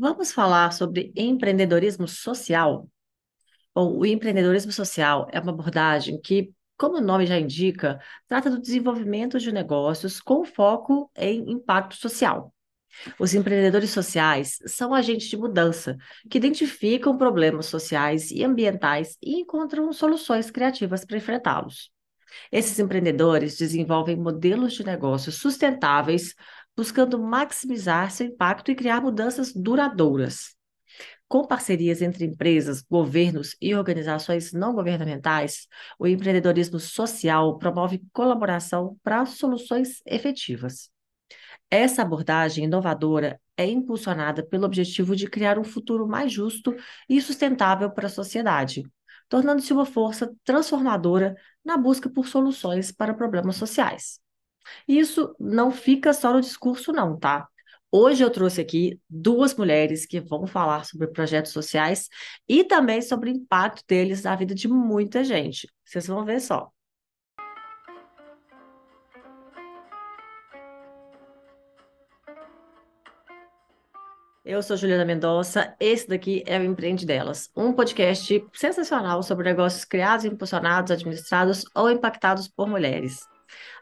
Vamos falar sobre empreendedorismo social? Bom, o empreendedorismo social é uma abordagem que, como o nome já indica, trata do desenvolvimento de negócios com foco em impacto social. Os empreendedores sociais são agentes de mudança que identificam problemas sociais e ambientais e encontram soluções criativas para enfrentá-los. Esses empreendedores desenvolvem modelos de negócios sustentáveis, buscando maximizar seu impacto e criar mudanças duradouras. Com parcerias entre empresas, governos e organizações não governamentais, o empreendedorismo social promove colaboração para soluções efetivas. Essa abordagem inovadora é impulsionada pelo objetivo de criar um futuro mais justo e sustentável para a sociedade, tornando-se uma força transformadora na busca por soluções para problemas sociais. Isso não fica só no discurso, não, tá? Hoje eu trouxe aqui duas mulheres que vão falar sobre projetos sociais e também sobre o impacto deles na vida de muita gente. Vocês vão ver só. Eu sou Juliana Mendonça, esse daqui é o Empreende Delas, um podcast sensacional sobre negócios criados, impulsionados, administrados ou impactados por mulheres.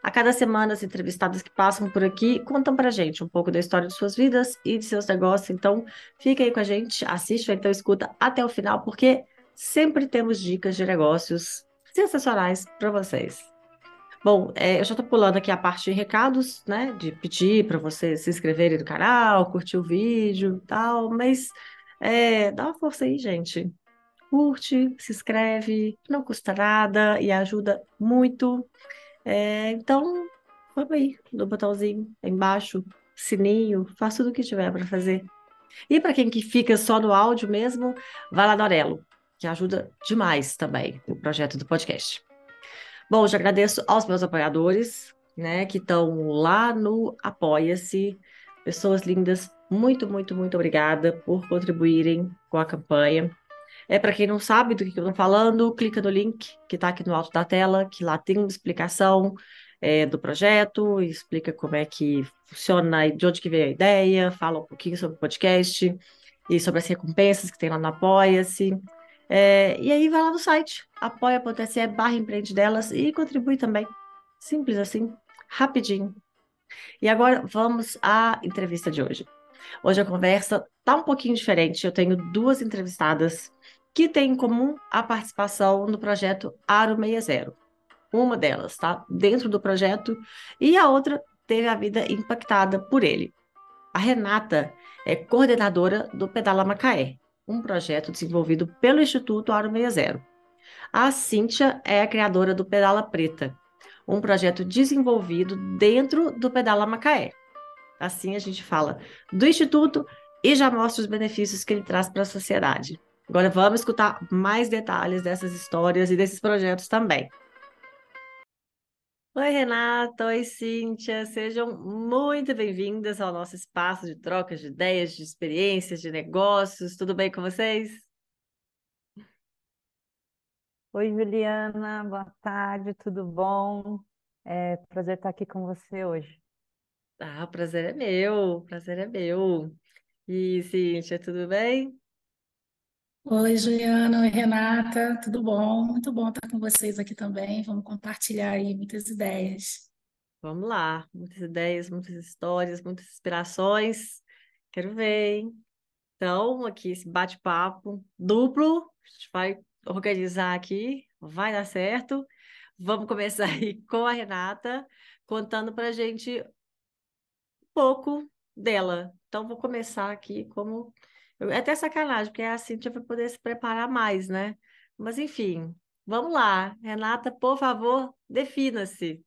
A cada semana, as entrevistadas que passam por aqui contam pra gente um pouco da história de suas vidas e de seus negócios. Então, fica aí com a gente, assiste então escuta até o final, porque sempre temos dicas de negócios sensacionais para vocês. Bom, é, eu já estou pulando aqui a parte de recados, né? De pedir para vocês se inscreverem no canal, curtir o vídeo e tal, mas é, dá uma força aí, gente. Curte, se inscreve, não custa nada e ajuda muito. É, então, vamos aí no botãozinho embaixo, sininho, faça tudo o que tiver para fazer. E para quem que fica só no áudio mesmo, vai lá no Aurelo, que ajuda demais também o projeto do podcast. Bom, já agradeço aos meus apoiadores, né, que estão lá no Apoia-se. Pessoas lindas, muito, muito, muito obrigada por contribuírem com a campanha. É para quem não sabe do que, eu estou falando, clica no link que está aqui no alto da tela, que lá tem uma explicação é, do projeto, explica como é que funciona de onde que veio a ideia, fala um pouquinho sobre o podcast e sobre as recompensas que tem lá no Apoia-se. É, e aí vai lá no site, apoia.se barra empreende delas e contribui também. Simples assim, rapidinho. E agora vamos à entrevista de hoje. Hoje a conversa tá um pouquinho diferente. Eu tenho duas entrevistadas que tem em comum a participação no projeto Aro 60. Uma delas está dentro do projeto e a outra teve a vida impactada por ele. A Renata é coordenadora do Pedala Macaé, um projeto desenvolvido pelo Instituto Aro 60. A Cíntia é a criadora do Pedala Preta, um projeto desenvolvido dentro do Pedala Macaé. Assim a gente fala do Instituto e já mostra os benefícios que ele traz para a sociedade. Agora vamos escutar mais detalhes dessas histórias e desses projetos também. Oi, Renata. Oi, Cíntia. Sejam muito bem-vindas ao nosso espaço de trocas de ideias, de experiências, de negócios. Tudo bem com vocês? Oi, Juliana. Boa tarde, tudo bom? É prazer estar aqui com você hoje. Ah, o prazer é meu, o prazer é meu. E, Cíntia, tudo bem? Oi, Juliana, Renata, tudo bom? Muito bom estar com vocês aqui também. Vamos compartilhar aí muitas ideias. Vamos lá, muitas ideias, muitas histórias, muitas inspirações. Quero ver, hein? Então, aqui esse bate-papo duplo, a gente vai organizar aqui, vai dar certo. Vamos começar aí com a Renata, contando para gente um pouco dela. Então, vou começar aqui como é até sacanagem, porque a Cíntia vai poder se preparar mais, né? Mas, enfim, vamos lá. Renata, por favor, defina-se.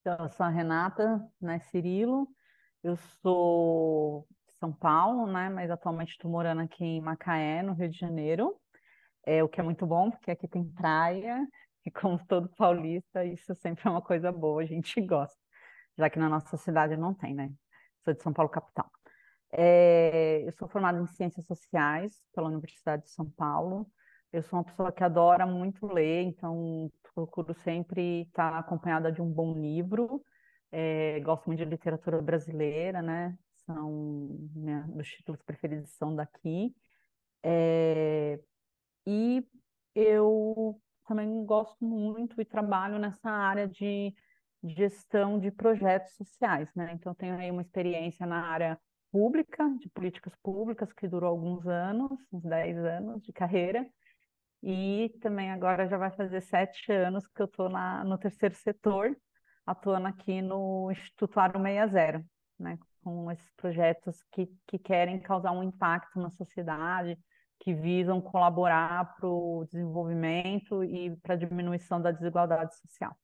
Então, eu sou a Renata, né, Cirilo. Eu sou de São Paulo, né, mas atualmente estou morando aqui em Macaé, no Rio de Janeiro. É, o que é muito bom, porque aqui tem praia, e como todo paulista, isso sempre é uma coisa boa, a gente gosta. Já que na nossa cidade não tem, né? Sou de São Paulo, capital. É, eu sou formada em Ciências Sociais pela Universidade de São Paulo. Eu sou uma pessoa que adora muito ler, então procuro sempre estar acompanhada de um bom livro. É, gosto muito de literatura brasileira, né? são né, meus títulos preferidos são daqui. É, e eu também gosto muito e trabalho nessa área de gestão de projetos sociais, né? Então, tenho aí uma experiência na área pública, de políticas públicas, que durou alguns anos, uns 10 anos de carreira, e também agora já vai fazer sete anos que eu estou no terceiro setor, atuando aqui no Instituto Aro 60, né? Com esses projetos que, que querem causar um impacto na sociedade, que visam colaborar para o desenvolvimento e para a diminuição da desigualdade social.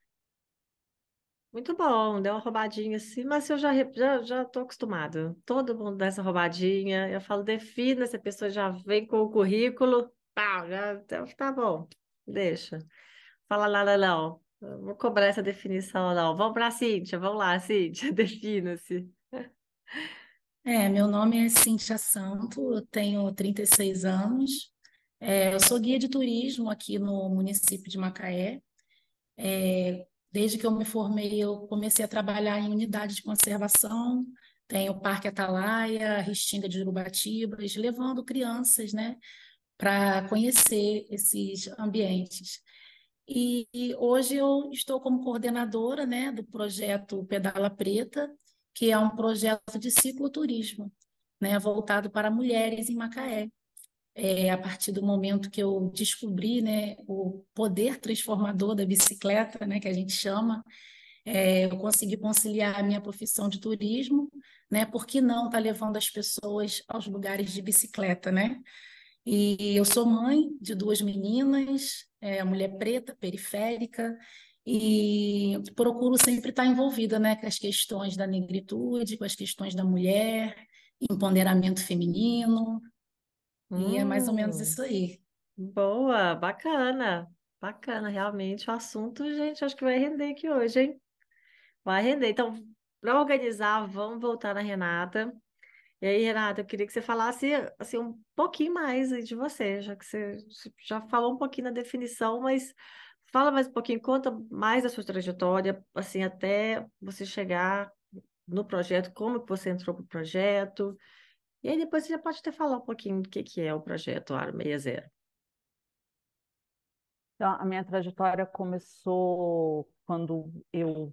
Muito bom, deu uma roubadinha assim, mas eu já já já estou acostumado. Todo mundo dá essa roubadinha. Eu falo, defina, se a pessoa já vem com o currículo, pá, já tá, tá bom, deixa. Fala lá, não, não. Vou cobrar essa definição, não. Vamos para a Cíntia, vamos lá, Cíntia, defina-se. É, meu nome é Cíntia Santo, eu tenho 36 anos, é, eu sou guia de turismo aqui no município de Macaé. É, desde que eu me formei, eu comecei a trabalhar em unidade de conservação, tem o Parque Atalaia, a Restinga de Urubatibas, levando crianças, né, para conhecer esses ambientes. E, e, hoje eu estou como coordenadora, né, do projeto Pedala Preta, que é um projeto de cicloturismo, né, voltado para mulheres em Macaé. É, a partir do momento que eu descobri né, o poder transformador da bicicleta, né, que a gente chama, é, eu consegui conciliar a minha profissão de turismo, né, por que não estar tá levando as pessoas aos lugares de bicicleta, né? E eu sou mãe de duas meninas, é, mulher preta, periférica, e procuro sempre estar envolvida né, com as questões da negritude, com as questões da mulher, empoderamento feminino, e é mais ou menos hum. isso aí. Boa, bacana, bacana, realmente o assunto, gente, acho que vai render aqui hoje, hein? Vai render. Então, para organizar, vamos voltar na Renata. E aí, Renata, eu queria que você falasse assim, um pouquinho mais de você, já que você já falou um pouquinho na definição, mas Fala mais um pouquinho, conta mais da sua trajetória, assim, até você chegar no projeto, como que você entrou para o projeto, e aí depois você já pode até falar um pouquinho do que, que é o projeto Aro 60. Então, a minha trajetória começou quando eu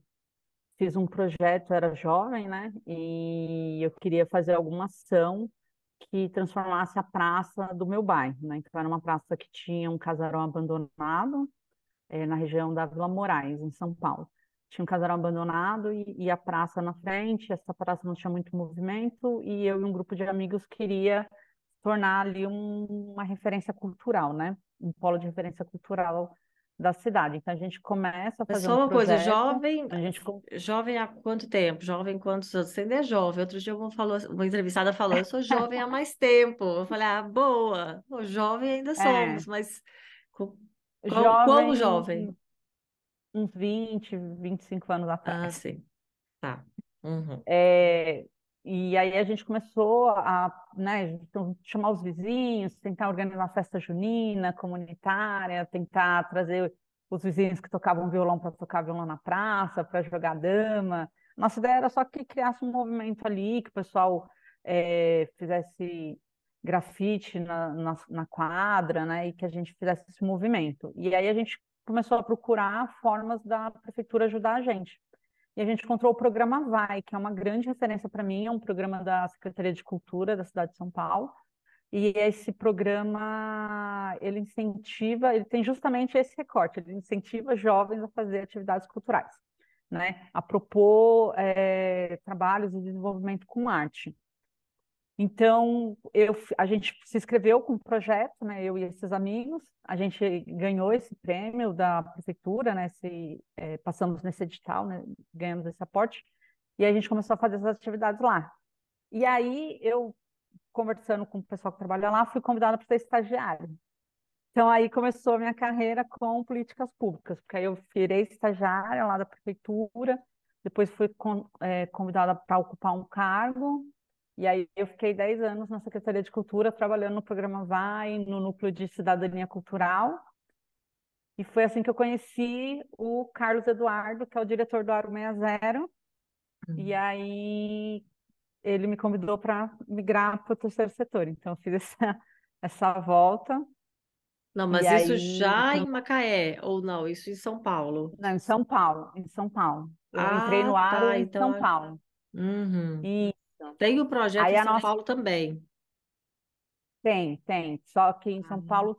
fiz um projeto, era jovem, né? E eu queria fazer alguma ação que transformasse a praça do meu bairro, né? Então, era uma praça que tinha um casarão abandonado, é, na região da Vila Moraes, em São Paulo. Tinha um casarão abandonado e, e, a praça na frente, essa praça não tinha muito movimento, e eu e um grupo de amigos queria tornar ali um, uma referência cultural, né? Um polo de referência cultural da cidade. Então a gente começa a fazer Só uma um coisa, jovem, a gente... jovem há quanto tempo? Jovem quantos anos? Você ainda é jovem. Outro dia uma, falou, uma entrevistada falou, eu sou jovem há mais tempo. Eu falei, ah, boa, o jovem ainda é. somos, é. mas qual, jovem, quão jovem? Uns 20, 25 anos atrás. Ah, sim. Tá. Uhum. É, e aí a gente começou a né, então, chamar os vizinhos, tentar organizar festa junina, comunitária, tentar trazer os vizinhos que tocavam violão para tocar violão na praça, para jogar dama. Nossa ideia era só que criasse um movimento ali, que o pessoal é, fizesse grafite na, na, na, quadra, né, e que a gente fizesse esse movimento. E aí a gente começou a procurar formas da prefeitura ajudar a gente. E a gente encontrou o programa Vai, que é uma grande referência para mim, é um programa da Secretaria de Cultura da cidade de São Paulo. E esse programa, ele incentiva, ele tem justamente esse recorte, ele incentiva jovens a fazer atividades culturais, né? A propor é, trabalhos de desenvolvimento com arte. Então, eu, a gente se inscreveu com o projeto, né, eu e esses amigos, a gente ganhou esse prêmio da prefeitura, né, esse, é, passamos nesse edital, né, ganhamos esse aporte, e a gente começou a fazer essas atividades lá. E aí, eu, conversando com o pessoal que trabalha lá, fui convidada para ser estagiária. Então, aí começou a minha carreira com políticas públicas, porque aí eu virei estagiária lá da prefeitura, depois fui con, é, convidada para ocupar um cargo e aí eu fiquei 10 anos na Secretaria de Cultura, trabalhando no programa Vai, no núcleo de cidadania cultural. E foi assim que eu conheci o Carlos Eduardo, que é o diretor do Aro 60. Uhum. E aí ele me convidou para migrar para o terceiro setor. Então, eu fiz essa, essa volta. Não, mas isso aí, já então... em Macaé, ou não? Isso em São Paulo? Não, em São Paulo, em São Paulo. Eu ah, entrei no Aro tá, em então... São Paulo. Uhum. Isso. Tem o projeto aí em São nossa... Paulo também. Tem, tem. Só que em São ah. Paulo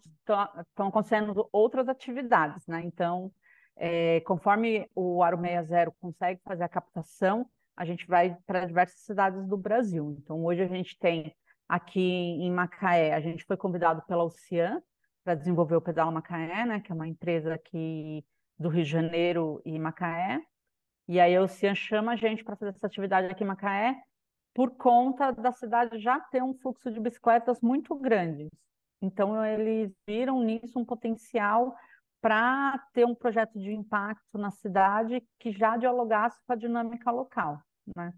estão acontecendo outras atividades, né? Então, é, conforme o Aro 60 consegue fazer a captação, a gente vai para diversas cidades do Brasil. Então, hoje a gente tem aqui em Macaé, a gente foi convidado pela Ocean para desenvolver o Pedal Macaé, né, que é uma empresa aqui do Rio de Janeiro e Macaé. E aí a Ocean chama a gente para fazer essa atividade aqui em Macaé, por conta da cidade já ter um fluxo de bicicletas muito grande. Então, eles viram nisso um potencial para ter um projeto de impacto na cidade que já dialogasse com a dinâmica local, né?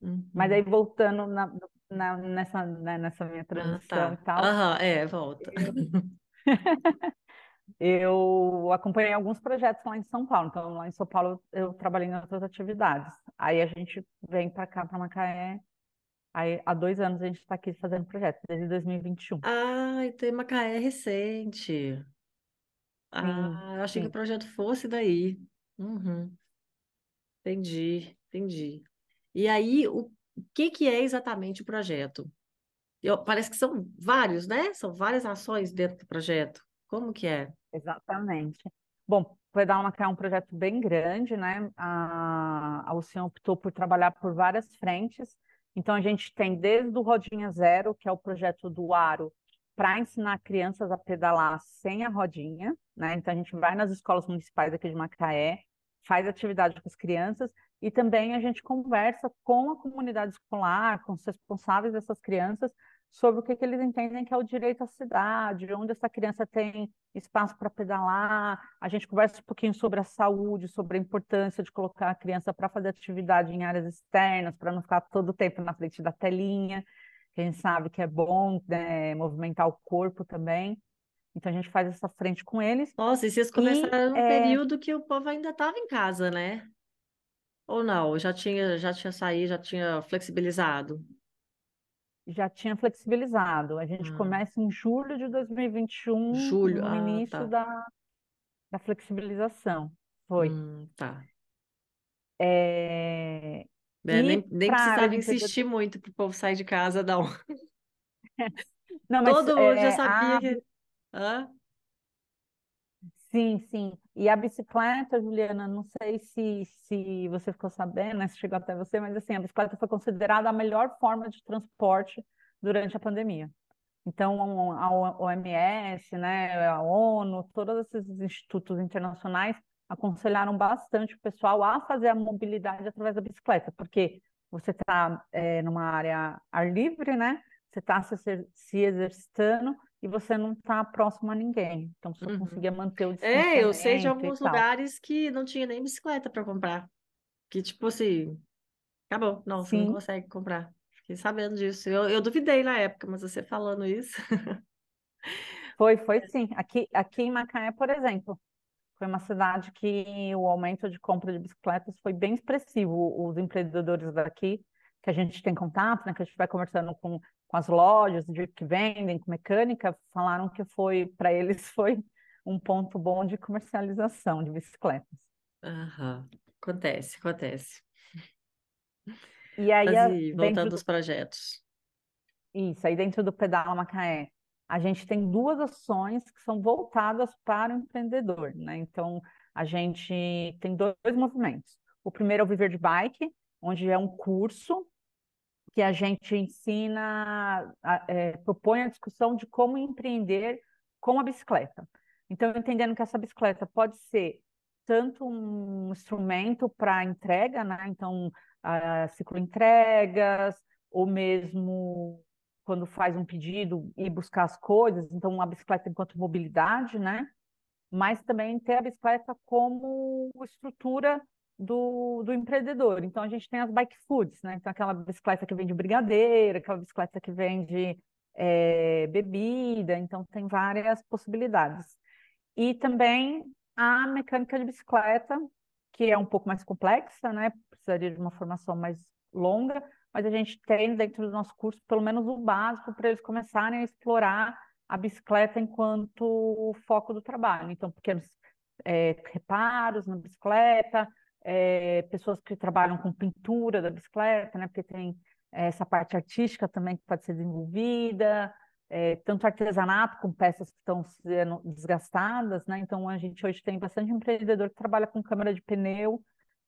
Uhum. Mas aí voltando na, na, nessa, né, nessa minha transição ah, tá. e tal. Aham, é, volta. eu acompanhei alguns projetos lá em São Paulo. Então, lá em São Paulo eu trabalhei em outras atividades. Aí a gente vem para cá, para Macaé. Aí há dois anos a gente está aqui fazendo projeto, desde 2021. Ah, então Macaé é recente. Ah, eu achei que o projeto fosse daí. Uhum. Entendi, entendi. E aí, o que que é exatamente o projeto? Eu, parece que são vários, né? São várias ações dentro do projeto. Como que é? Exatamente. Bom, Pedal Macaé é um projeto bem grande, né? A, a Ocean optou por trabalhar por várias frentes. Então, a gente tem desde o Rodinha Zero, que é o projeto do Aro, para ensinar crianças a pedalar sem a rodinha, né? Então a gente vai nas escolas municipais aqui de Macaé, faz atividade com as crianças e também a gente conversa com a comunidade escolar, com os responsáveis dessas crianças sobre o que, que eles entendem que é o direito à cidade, onde essa criança tem espaço para pedalar. A gente conversa um pouquinho sobre a saúde, sobre a importância de colocar a criança para fazer atividade em áreas externas, para não ficar todo o tempo na frente da telinha que a gente sabe que é bom né, movimentar o corpo também. Então a gente faz essa frente com eles. Nossa, e vocês começaram no é... período que o povo ainda estava em casa, né? Ou não? Já tinha, já tinha saído, já tinha flexibilizado? Já tinha flexibilizado. A gente ah. começa em julho de 2021, julho. no ah, início tá. da, da flexibilização. Foi. Hum, tá. É... É, nem nem precisava insistir muito para o povo sair de casa, não. Não, mas Todo mundo já é, sabia a... que. Hã? Sim, sim. E a bicicleta, Juliana, não sei se, se você ficou sabendo, né, se chegou até você, mas assim, a bicicleta foi considerada a melhor forma de transporte durante a pandemia. Então, a OMS, né, a ONU, todos esses institutos internacionais aconselharam bastante o pessoal a fazer a mobilidade através da bicicleta, porque você está é, numa área ar livre, né? Você está se, se, exercitando e você não está próximo a ninguém. Então, você uhum. conseguia manter o distanciamento. É, eu sei de alguns lugares que não tinha nem bicicleta para comprar. Que, tipo assim, acabou. Não, Sim. você não consegue comprar. Fiquei sabendo disso. Eu, eu duvidei na época, mas você falando isso. Foi, foi sim. Aqui, aqui em Macaé, por exemplo, foi uma cidade que o aumento de compra de bicicletas foi bem expressivo. Os empreendedores daqui, que a gente tem contato, né, que a gente vai conversando com, com as lojas de, que vendem, com mecânica, falaram que foi, para eles, foi um ponto bom de comercialização de bicicletas. Uhum. Acontece, acontece. E aí, Mas, voltando aos do... projetos. Isso, aí dentro do Pedal Macaé, a gente tem duas ações que são voltadas para o empreendedor, né? Então, a gente tem dois movimentos. O primeiro é o Viver de Bike, onde é um curso que a gente ensina, é, propõe a discussão de como empreender com a bicicleta. Então, entendendo que essa bicicleta pode ser tanto um instrumento para entrega, né? Então, ciclo entregas, ou mesmo quando faz um pedido e buscar as coisas, então a bicicleta enquanto mobilidade, né? Mas também ter a bicicleta como estrutura do, do empreendedor. Então a gente tem as bike foods, né? Então aquela bicicleta que vende brigadeiro, aquela bicicleta que vende é, bebida, então tem várias possibilidades. E também a mecânica de bicicleta, que é um pouco mais complexa, né? Precisaria de uma formação mais longa, mas a gente tem dentro do nosso curso pelo menos o básico para eles começarem a explorar a bicicleta enquanto foco do trabalho. Então, pequenos é, reparos na bicicleta, é, pessoas que trabalham com pintura da bicicleta, né? Porque tem essa parte artística também que pode ser desenvolvida, é, tanto artesanato com peças que estão sendo desgastadas, né? Então a gente hoje tem bastante empreendedor que trabalha com câmara de pneu,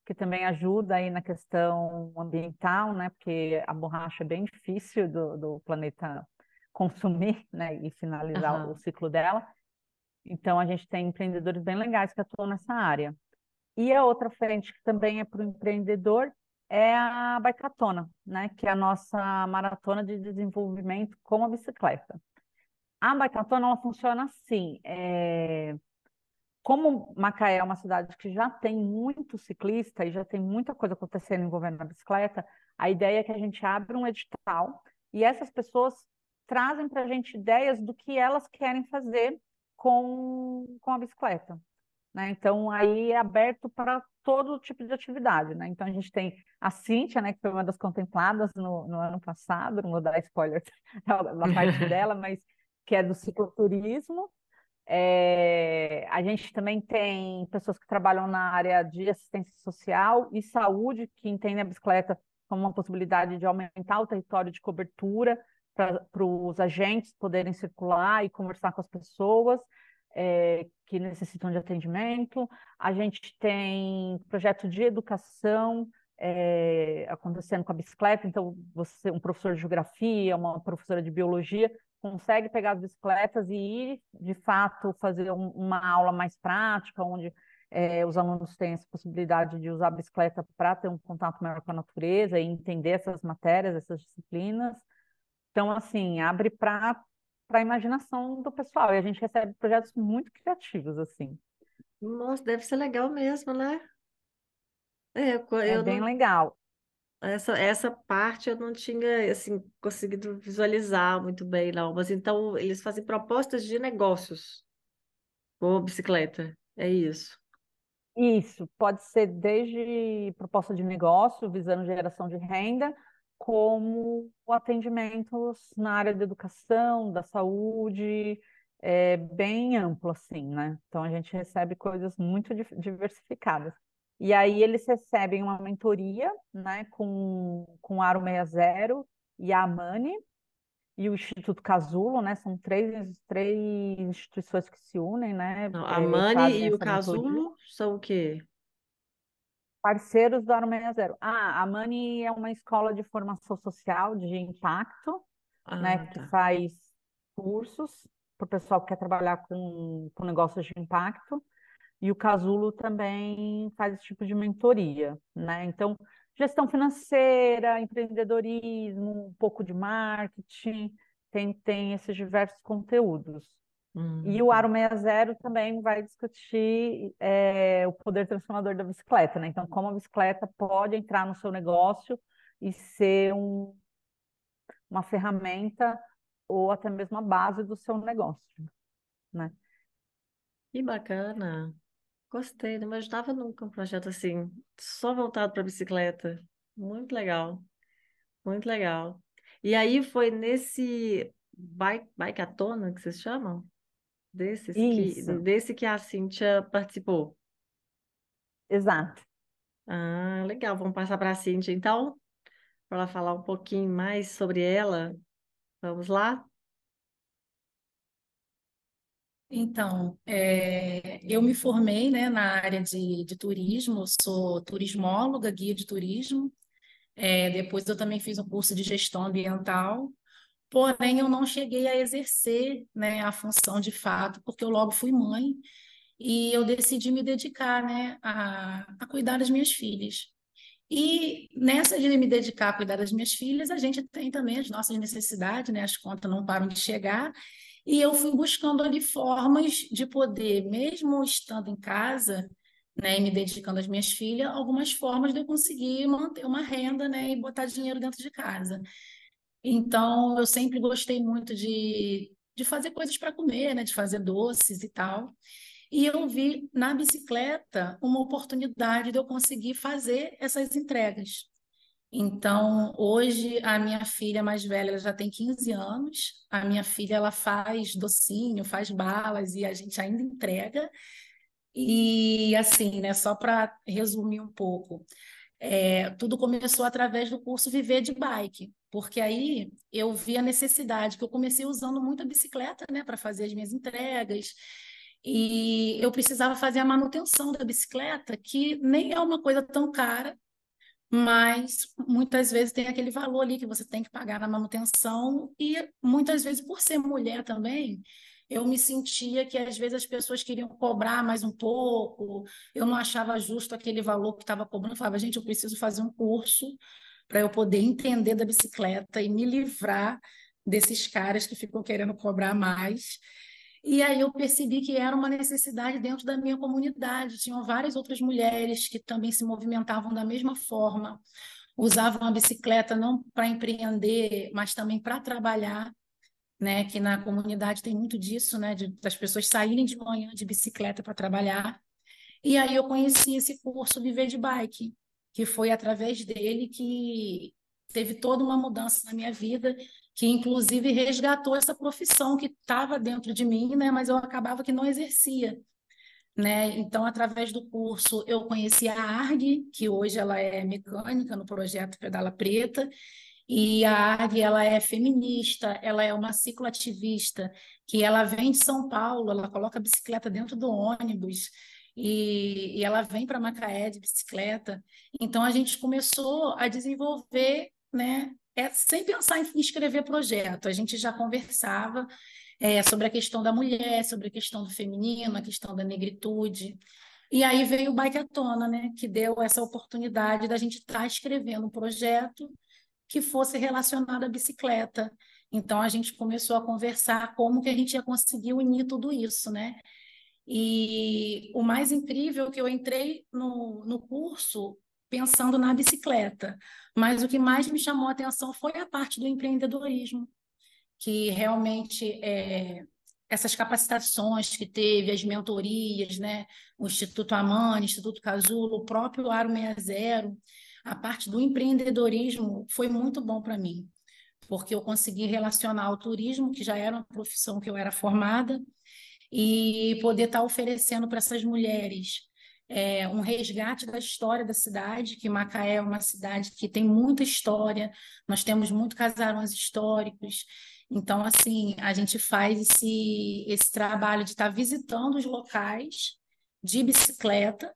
que também ajuda aí na questão ambiental, né? Porque a borracha é bem difícil do, do planeta consumir, né? E finalizar uhum. o ciclo dela. Então a gente tem empreendedores bem legais que atuam nessa área. E a outra frente que também é para o empreendedor é a Bicatona, né? Que é a nossa maratona de desenvolvimento com a bicicleta. A Bicatona ela funciona assim. É... Como Macaé é uma cidade que já tem muito ciclista e já tem muita coisa acontecendo envolvendo a bicicleta, a ideia é que a gente abra um edital e essas pessoas trazem para a gente ideias do que elas querem fazer com, com a bicicleta. Né? Então, aí é aberto para todo tipo de atividade. Né? Então, a gente tem a Cíntia, né, que foi uma das contempladas no, no ano passado, não vou dar spoiler da, parte dela, mas que é do cicloturismo. É, a gente também tem pessoas que trabalham na área de assistência social e saúde, que entendem a bicicleta como uma possibilidade de aumentar o território de cobertura para os agentes poderem circular e conversar com as pessoas é, que necessitam de atendimento. A gente tem projeto de educação é, acontecendo com a bicicleta, então você, um professor de geografia, uma professora de biologia, consegue pegar as bicicletas e ir, de fato, fazer um, uma aula mais prática, onde é, os alunos têm essa possibilidade de usar a bicicleta para ter um contato maior com a natureza e entender essas matérias, essas disciplinas. Então, assim, abre para para a imaginação do pessoal. E a gente recebe projetos muito criativos, assim. Nossa, deve ser legal mesmo, né? É, eu, é bem não... legal. Essa, essa parte eu não tinha assim conseguido visualizar muito bem, não. Mas então eles fazem propostas de negócios com bicicleta. É isso. Isso, pode ser desde proposta de negócio, visando geração de renda, como atendimentos na área da educação, da saúde, é bem amplo, assim, né? Então a gente recebe coisas muito diversificadas. E aí eles recebem uma mentoria, né, com, com o Aro 60 e a Amani e o Instituto Casulo, né? São três, três instituições que se unem, né? Não, a Amani e o Casulo mentoria. são o quê? Parceiros do Aro 60. Ah, a Mani é uma escola de formação social de impacto, ah, né, tá. que faz cursos para o pessoal que quer trabalhar com, com negócios de impacto. E o Casulo também faz esse tipo de mentoria, né? Então, gestão financeira, empreendedorismo, um pouco de marketing, tem, tem esses diversos conteúdos. E o Aro 60 também vai discutir é, o poder transformador da bicicleta, né? Então, como a bicicleta pode entrar no seu negócio e ser um, uma ferramenta ou até mesmo a base do seu negócio, né? Que bacana. Gostei, não imaginava nunca um projeto assim, só voltado para bicicleta. Muito legal. Muito legal. E aí foi nesse bike, bikeatona que vocês chamam? Desses que, desse que a Cíntia participou. Exato. Ah, legal. Vamos passar para a Cíntia, então, para ela falar um pouquinho mais sobre ela. Vamos lá? Então, é, eu me formei, né, na área de, de turismo, sou turismóloga, guia de turismo. É, depois eu também fiz um curso de gestão ambiental porém eu não cheguei a exercer né, a função de fato, porque eu logo fui mãe e eu decidi me dedicar né, a, a cuidar das minhas filhas. E nessa de me dedicar a cuidar das minhas filhas, a gente tem também as nossas necessidades, né? As contas não param de chegar. E eu fui buscando ali formas de poder, mesmo estando em casa, né, e me dedicando às minhas filhas, algumas formas de eu conseguir manter uma renda, né, e botar dinheiro dentro de casa. Então, eu sempre gostei muito de, de fazer coisas para comer, né? De fazer doces e tal. E eu vi na bicicleta uma oportunidade de eu conseguir fazer essas entregas. Então, hoje, a minha filha mais velha já tem 15 anos. A minha filha ela faz docinho, faz balas e a gente ainda entrega. E assim, né, só para resumir um pouco, é, tudo começou através do curso Viver de Bike, porque aí eu vi a necessidade, que eu comecei usando muito a bicicleta, né, para fazer as minhas entregas, e eu precisava fazer a manutenção da bicicleta, que nem é uma coisa tão cara, mas muitas vezes tem aquele valor ali que você tem que pagar na manutenção, e muitas vezes, por ser mulher também, eu me sentia que às vezes as pessoas queriam cobrar mais um pouco, eu não achava justo aquele valor que estava cobrando, eu falava, gente, eu preciso fazer um curso para eu poder entender da bicicleta e me livrar desses caras que ficam querendo cobrar mais. E aí eu percebi que era uma necessidade dentro da minha comunidade. Tinham várias outras mulheres que também se movimentavam da mesma forma, usavam a bicicleta não para empreender, mas também para trabalhar, né? Que na comunidade tem muito disso, né? De, das pessoas saírem de manhã de bicicleta para trabalhar. E aí eu conheci esse curso Viver de Bike, que foi através dele que teve toda uma mudança na minha vida que inclusive resgatou essa profissão que estava dentro de mim, né, mas eu acabava que não exercia. Né? Então, através do curso, eu conheci a ARG, que hoje ela é mecânica no projeto Pedala Preta, e a ARG ela é feminista, ela é uma cicloativista, que ela vem de São Paulo, ela coloca a bicicleta dentro do ônibus, e, e ela vem para Macaé de bicicleta. Então, a gente começou a desenvolver né, é sem pensar em escrever projeto. A gente já conversava é, sobre a questão da mulher, sobre a questão do feminino, a questão da negritude. E aí veio o Bike à Tona, né, que deu essa oportunidade da gente estar tá escrevendo um projeto que fosse relacionado à bicicleta. Então a gente começou a conversar como que a gente ia conseguir unir tudo isso, né? E o mais incrível é que eu entrei no, no curso pensando na bicicleta. Mas o que mais me chamou a atenção foi a parte do empreendedorismo, que realmente é, essas capacitações que teve, as mentorias, né? o Instituto Amani, Instituto Casulo, o próprio Aro 60, a parte do empreendedorismo foi muito bom para mim, porque eu consegui relacionar o turismo, que já era uma profissão que eu era formada, e poder estar tá oferecendo para essas mulheres é, um resgate da história da cidade, que Macaé é uma cidade que tem muita história, nós temos muitos casarões históricos. Então, assim, a gente faz esse, esse trabalho de estar visitando os locais de bicicleta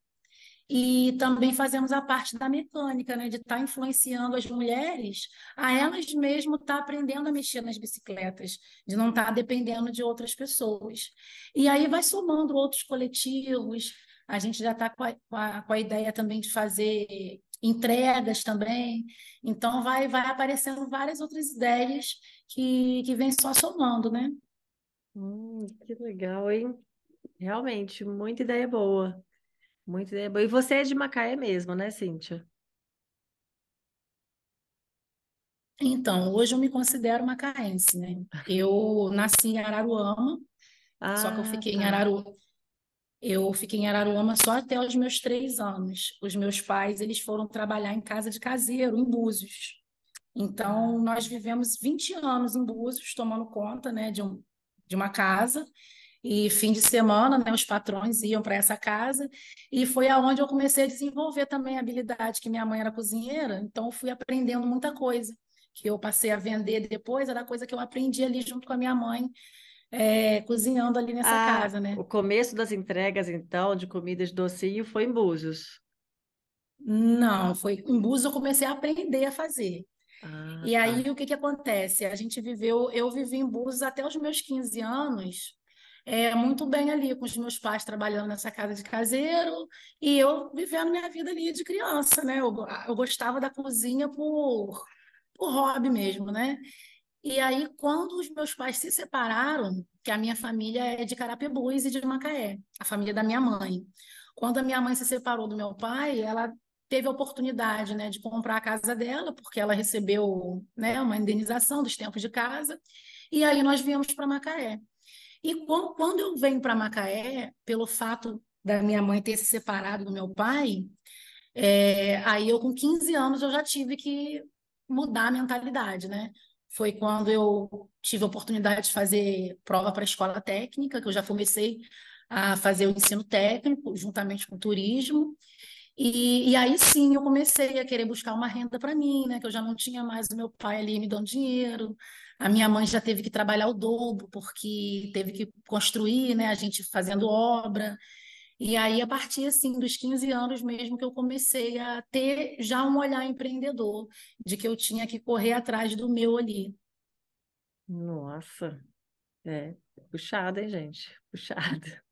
e também fazemos a parte da mecânica, né, de estar influenciando as mulheres a elas mesmas estar aprendendo a mexer nas bicicletas, de não estar dependendo de outras pessoas. E aí vai somando outros coletivos, a gente já está com, com, com, a ideia também de fazer entregas também. Então, vai, vai aparecendo várias outras ideias que, que vêm só somando, né? Hum, que legal, hein? Realmente, muita ideia boa. Muita ideia boa. E você é de Macaé mesmo, né, Cíntia? Então, hoje eu me considero macaense, né? Eu nasci em Araruama, ah, só que eu fiquei tá. em Araruama eu fiquei em Araruama só até os meus três anos. Os meus pais eles foram trabalhar em casa de caseiro, em Búzios. Então, nós vivemos 20 anos em Búzios, tomando conta né, de, um, de uma casa. E fim de semana, né, os patrões iam para essa casa. E foi aonde eu comecei a desenvolver também a habilidade, que minha mãe era cozinheira. Então, eu fui aprendendo muita coisa. Que eu passei a vender depois, era coisa que eu aprendi ali junto com a minha mãe é, cozinhando ali nessa ah, casa, né? O começo das entregas, então, de comidas docinho foi em Búzios? Não, foi em Búzios eu comecei a aprender a fazer. Ah, e aí, tá. o que que acontece? A gente viveu, eu vivi em Búzios até os meus 15 anos, é, muito bem ali, com os meus pais trabalhando nessa casa de caseiro, e eu vivendo minha vida ali de criança, né? Eu, eu gostava da cozinha por, por hobby mesmo, né? E aí, quando os meus pais se separaram, que a minha família é de Carapebus e de Macaé, a família da minha mãe. Quando a minha mãe se separou do meu pai, ela teve a oportunidade né, de comprar a casa dela, porque ela recebeu né, uma indenização dos tempos de casa, e aí nós viemos para Macaé. E quando eu venho para Macaé, pelo fato da minha mãe ter se separado do meu pai, É, aí eu, com 15 anos, eu já tive que mudar a mentalidade, né? Foi quando eu tive a oportunidade de fazer prova para a escola técnica, que eu já comecei a fazer o ensino técnico, juntamente com o turismo. E, e, aí sim eu comecei a querer buscar uma renda para mim, né? Que eu já não tinha mais o meu pai ali me dando dinheiro. A minha mãe já teve que trabalhar o dobro, porque teve que construir, né? A gente fazendo obra. E aí, a partir assim, dos 15 anos mesmo, que eu comecei a ter já um olhar empreendedor, de que eu tinha que correr atrás do meu ali. Nossa, é puxada, hein, gente? Puxada.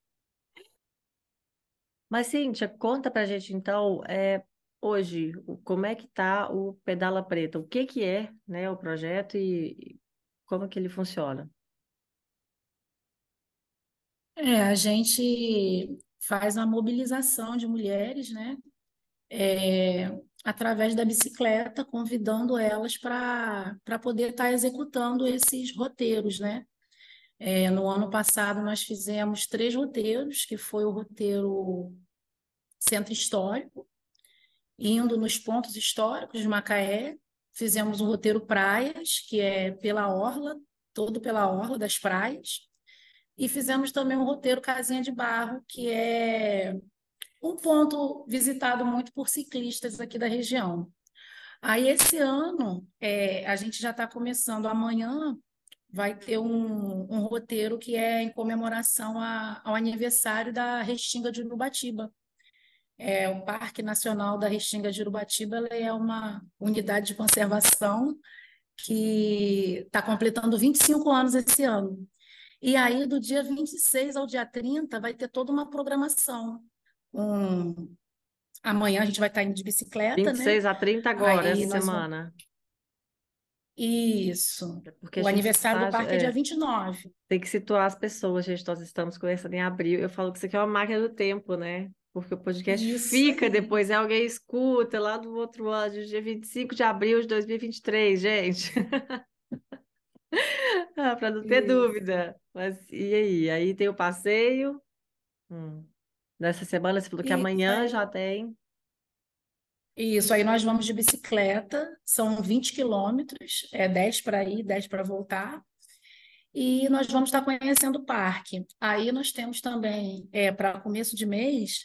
Mas, Cíntia, conta pra gente então, é, hoje, como é que tá o Pedala Preta? O que que é, né, o projeto e como que ele funciona? É, a gente faz uma mobilização de mulheres, né? É, através da bicicleta, convidando elas para poder estar tá executando esses roteiros, né? É, no ano passado nós fizemos três roteiros, que foi o roteiro Centro Histórico, indo nos pontos históricos de Macaé, fizemos o roteiro Praias, que é pela orla, todo pela orla das praias, e fizemos também um roteiro Casinha de Barro, que é um ponto visitado muito por ciclistas aqui da região. Aí, esse ano, é, a gente já está começando amanhã, vai ter um, um, roteiro que é em comemoração a, ao aniversário da Restinga de Urubatiba. É, o Parque Nacional da Restinga de Urubatiba é uma unidade de conservação que está completando 25 anos esse ano. E aí, do dia 26 ao dia 30, vai ter toda uma programação. Um... Amanhã a gente vai estar indo de bicicleta, 26 né? a 30 agora, aí essa semana. Vamos... Isso. É o aniversário do parque é, é dia 29. Tem que situar as pessoas, gente. Nós estamos começando em abril. Eu falo que isso aqui é uma máquina do tempo, né? Porque o podcast isso fica, depois alguém escuta lá do outro ano, dia 25 de abril de 2023, gente. ah, para não ter Isso. dúvida. Mas e aí? Aí tem o passeio. Hum. Nessa semana você falou que amanhã já tem. Isso, aí nós vamos de bicicleta, são 20 quilômetros, é 10 para ir, 10 para voltar. E nós vamos estar conhecendo o parque. Aí nós temos também, é, para começo de mês,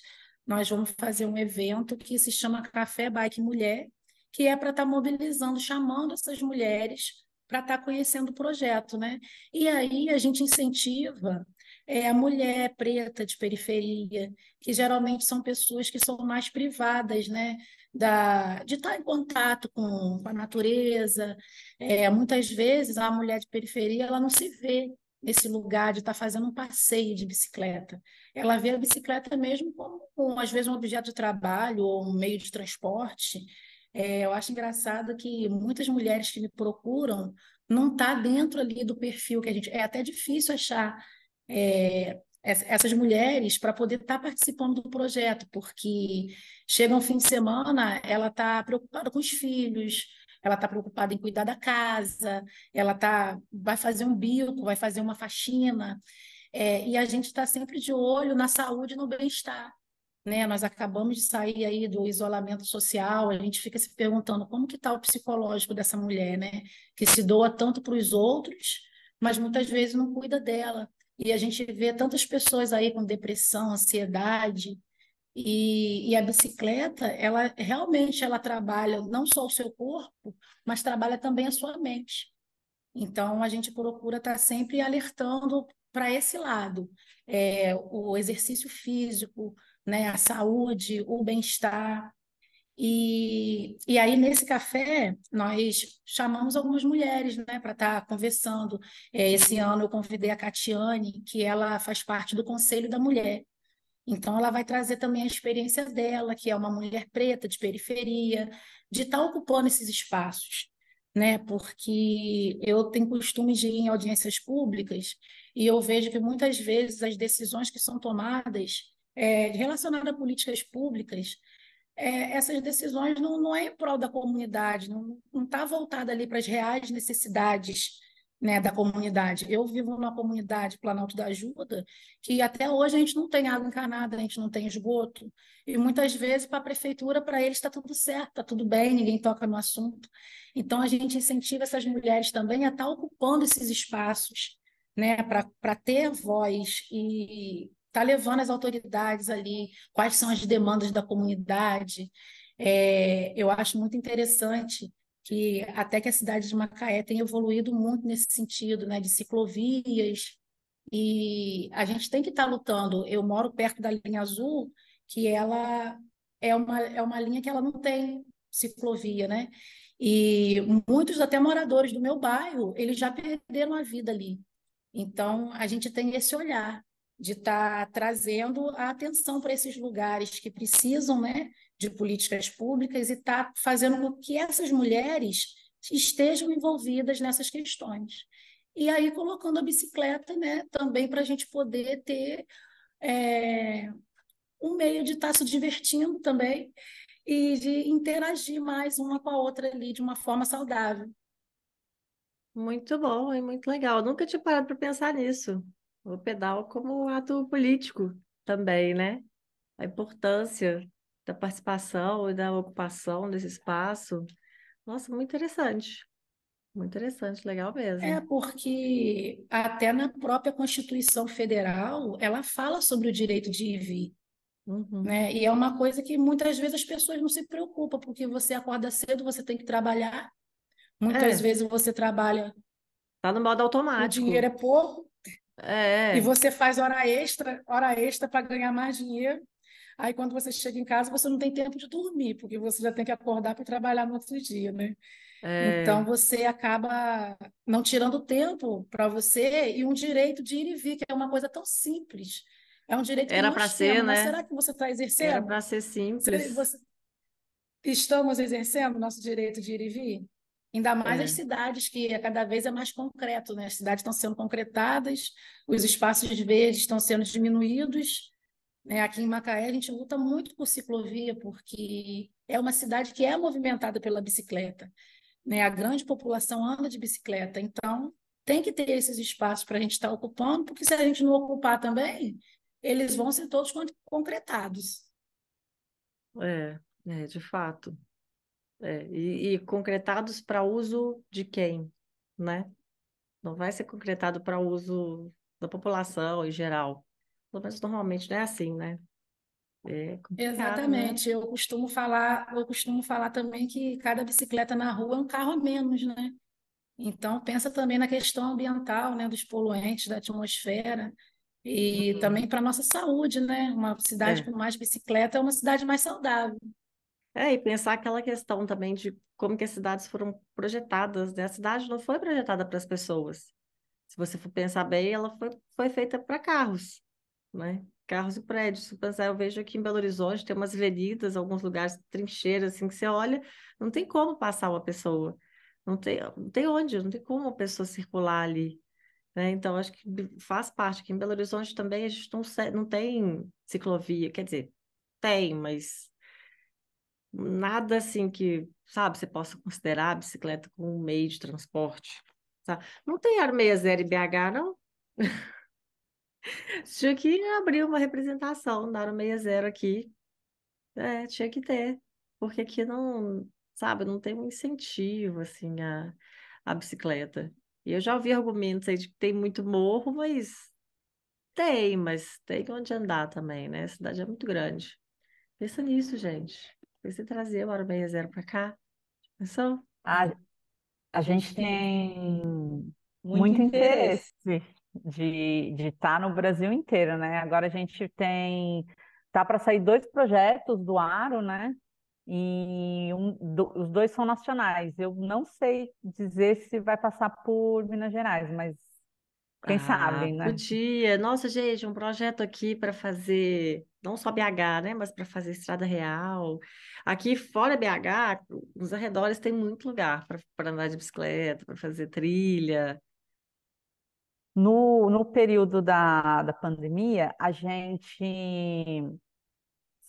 nós vamos fazer um evento que se chama Café Bike Mulher, que é para estar mobilizando, chamando essas mulheres para estar tá conhecendo o projeto, né? E aí a gente incentiva é, a mulher preta de periferia, que geralmente são pessoas que são mais privadas, né? Da, de estar tá em contato com, com a natureza. É, muitas vezes a mulher de periferia ela não se vê nesse lugar de estar tá fazendo um passeio de bicicleta. Ela vê a bicicleta mesmo como, às vezes, um objeto de trabalho ou um meio de transporte. É, eu acho engraçado que muitas mulheres que me procuram não tá dentro ali do perfil que a gente. É até difícil achar é, essas mulheres para poder estar tá participando do projeto, porque chega um fim de semana, ela está preocupada com os filhos, ela está preocupada em cuidar da casa, ela tá, vai fazer um bico, vai fazer uma faxina, é, e a gente está sempre de olho na saúde e no bem-estar né? Nós acabamos de sair aí do isolamento social, a gente fica se perguntando como que está o psicológico dessa mulher, né? Que se doa tanto para os outros, mas muitas vezes não cuida dela. E a gente vê tantas pessoas aí com depressão, ansiedade, e, e, a bicicleta, ela realmente ela trabalha não só o seu corpo, mas trabalha também a sua mente. Então a gente procura estar tá sempre alertando para esse lado, é, o exercício físico, né, a saúde, o bem-estar. E, e aí, nesse café, nós chamamos algumas mulheres né, para estar tá conversando. É, esse ano eu convidei a Catiane, que ela faz parte do Conselho da Mulher. Então, ela vai trazer também a experiência dela, que é uma mulher preta de periferia, de estar ocupando esses espaços. Né? Porque eu tenho costume de ir em audiências públicas e eu vejo que muitas vezes as decisões que são tomadas é, relacionada a políticas públicas, é, essas decisões não, não é em prol da comunidade, não está voltada ali para as reais necessidades né, da comunidade. Eu vivo numa comunidade Planalto da Ajuda que até hoje a gente não tem água encanada, a gente não tem esgoto. E muitas vezes para a prefeitura, para eles está tudo certo, está tudo bem, ninguém toca no assunto. Então a gente incentiva essas mulheres também a estar tá ocupando esses espaços, né, para ter voz e tá levando as autoridades ali, quais são as demandas da comunidade. É, eu acho muito interessante que até que a cidade de Macaé tem evoluído muito nesse sentido, né, de ciclovias, e a gente tem que estar tá lutando. Eu moro perto da linha azul, que ela é uma, é uma linha que ela não tem ciclovia, né? E muitos até moradores do meu bairro, eles já perderam a vida ali. Então, a gente tem esse olhar de estar tá trazendo a atenção para esses lugares que precisam né, de políticas públicas e está fazendo com que essas mulheres estejam envolvidas nessas questões. E aí colocando a bicicleta né, também para a gente poder ter é, um meio de estar tá se divertindo também e de interagir mais uma com a outra ali de uma forma saudável. Muito bom e muito legal. Eu nunca tinha parado para pensar nisso. O pedal como ato político também, né? A importância da participação e da ocupação desse espaço. Nossa, muito interessante. Muito interessante, legal mesmo. É, porque até na própria Constituição Federal, ela fala sobre o direito de ir e vir. Uhum. Né? E é uma coisa que muitas vezes as pessoas não se preocupam, porque você acorda cedo, você tem que trabalhar. Muitas é. vezes você trabalha. Tá no modo automático. O dinheiro é pouco. É. E você faz hora extra, hora extra para ganhar mais dinheiro. Aí, quando você chega em casa, você não tem tempo de dormir, porque você já tem que acordar para trabalhar no outro dia, né? É. Então, você acaba não tirando tempo para você e um direito de ir e vir, que é uma coisa tão simples. É um direito que Era para ser, temos, né? Será que você está exercendo? Era para ser simples. Você... Estamos exercendo o nosso direito de ir e vir? Ainda mais é. as cidades, que cada vez é mais concreto, né? As cidades estão sendo concretadas, os espaços verdes estão sendo diminuídos, né? Aqui em Macaé, a gente luta muito por ciclovia, porque é uma cidade que é movimentada pela bicicleta. Né? A grande população anda de bicicleta, então tem que ter esses espaços para a gente estar tá ocupando, porque se a gente não ocupar também, eles vão ser todos concretados. É, é de fato. É, e, e concretados para uso de quem, né? Não vai ser concretado para uso da população em geral. Pelo menos normalmente não é assim, né? É né? Exatamente. Né? Eu costumo falar, eu costumo falar também que cada bicicleta na rua é um carro a menos, né? Então pensa também na questão ambiental, né, dos poluentes da atmosfera e uhum. também para nossa saúde, né? Uma cidade é. com mais bicicleta é uma cidade mais saudável. É, e pensar aquela questão também de como que as cidades foram projetadas, né? A cidade não foi projetada para as pessoas. Se você for pensar bem, ela foi, foi feita para carros né? Carros e prédios. Se pensar, eu vejo aqui em Belo Horizonte, tem umas avenidas, alguns lugares, trincheiras, assim, que você olha, não tem como passar uma pessoa. Não tem, não tem onde, não tem como uma pessoa circular ali. Né? Então, acho que faz parte. Aqui em Belo Horizonte também a gente não, não tem ciclovia, quer dizer, tem, mas nada assim que, sabe, você possa considerar a bicicleta como um meio de transporte. Sabe? Não tem Aro 60 em BH, não? Tinha que abrir uma representação, dar um 60 aqui. É, tinha que ter. Porque aqui não, sabe, não tem um incentivo, assim, a, a bicicleta. E eu já ouvi argumentos aí de que tem muito morro, mas tem, mas tem onde andar também, né? A cidade é muito grande. Pensa nisso, gente. Em trazer o Hora 60 para cá. Pensou? A, a gente tem muito interesse de estar tá no Brasil inteiro, né? Agora a gente tem tá para sair dois projetos do Aro, né? E um, do, os dois são nacionais. Eu não sei dizer se vai passar por Minas Gerais, mas quem ah, sabe, né? Podia. Nossa, gente, um projeto aqui para fazer não só BH, né, mas para fazer estrada real. Aqui fora BH, nos arredores tem muito lugar para andar de bicicleta, para fazer trilha. No, no período da, da pandemia, a gente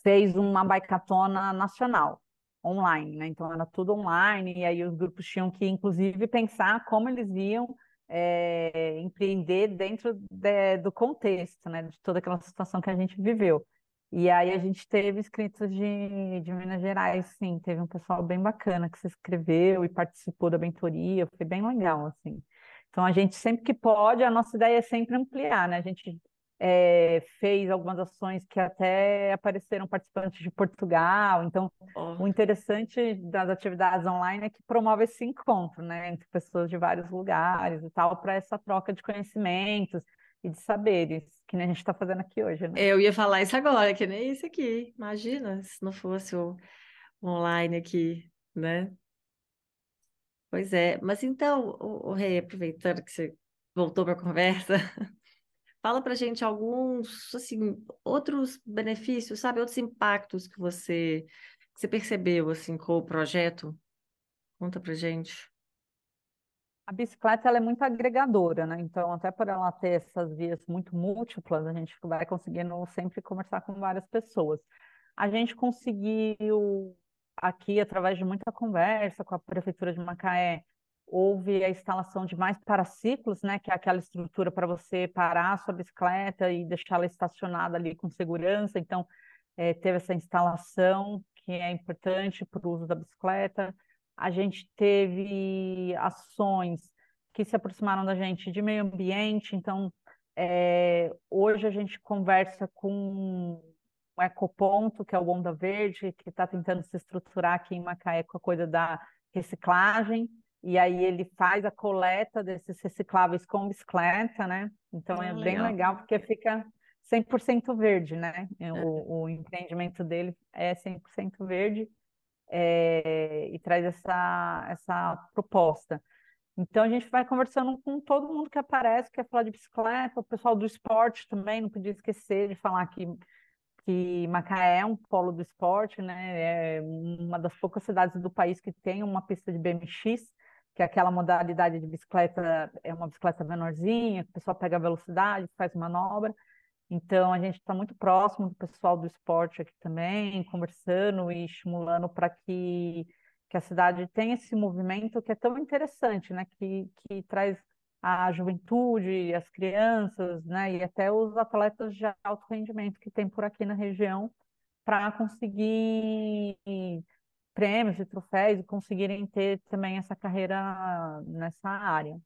fez uma bicatona nacional, online, né? Então era tudo online, e aí os grupos tinham que, inclusive, pensar como eles iam é, empreender dentro de, do contexto, né, de toda aquela situação que a gente viveu. E aí a gente teve inscritos de, de Minas Gerais, sim, teve um pessoal bem bacana que se inscreveu e participou da mentoria, foi bem legal, assim. Então a gente sempre que pode, a nossa ideia é sempre ampliar, né? A gente é, fez algumas ações que até apareceram participantes de Portugal. Então, oh. o interessante das atividades online é que promove esse encontro, né, entre pessoas de vários lugares e tal, para essa troca de conhecimentos e de saberes, que nem a gente está fazendo aqui hoje, né? Eu ia falar isso agora, que nem isso aqui. Imagina se não fosse o online aqui, né? Pois é, mas então, o, o Rei, aproveitando que você voltou para a conversa, Fala para gente alguns, assim, outros benefícios, sabe, outros impactos que você, que você percebeu, assim, com o projeto. Conta para gente. A bicicleta ela é muito agregadora, né? Então, até por ela ter essas vias muito múltiplas, a gente vai conseguindo sempre conversar com várias pessoas. A gente conseguiu aqui, através de muita conversa com a Prefeitura de Macaé, houve a instalação de mais paraciclos, né, que é aquela estrutura para você parar a sua bicicleta e deixá-la estacionada ali com segurança. Então, é, teve essa instalação que é importante para o uso da bicicleta. A gente teve ações que se aproximaram da gente de meio ambiente. Então, é, hoje a gente conversa com o Ecoponto, que é o Onda Verde, que está tentando se estruturar aqui em Macaé com a coisa da reciclagem e aí ele faz a coleta desses recicláveis com bicicleta, né? Então é bem legal. legal porque fica 100% verde, né? É. O, o, empreendimento dele é 100% verde é, e traz essa, essa proposta. Então a gente vai conversando com todo mundo que aparece, quer falar de bicicleta, o pessoal do esporte também, não podia esquecer de falar que, que Macaé é um polo do esporte, né? É uma das poucas cidades do país que tem uma pista de BMX, que é aquela modalidade de bicicleta, é uma bicicleta menorzinha, que o pessoal pega velocidade, faz manobra. Então, a gente está muito próximo do pessoal do esporte aqui também, conversando e estimulando para que, que a cidade tenha esse movimento que é tão interessante, né? que, que traz a juventude, as crianças, né? e até os atletas de alto rendimento que tem por aqui na região, para conseguir prêmios e troféus e conseguirem ter também essa carreira nessa área.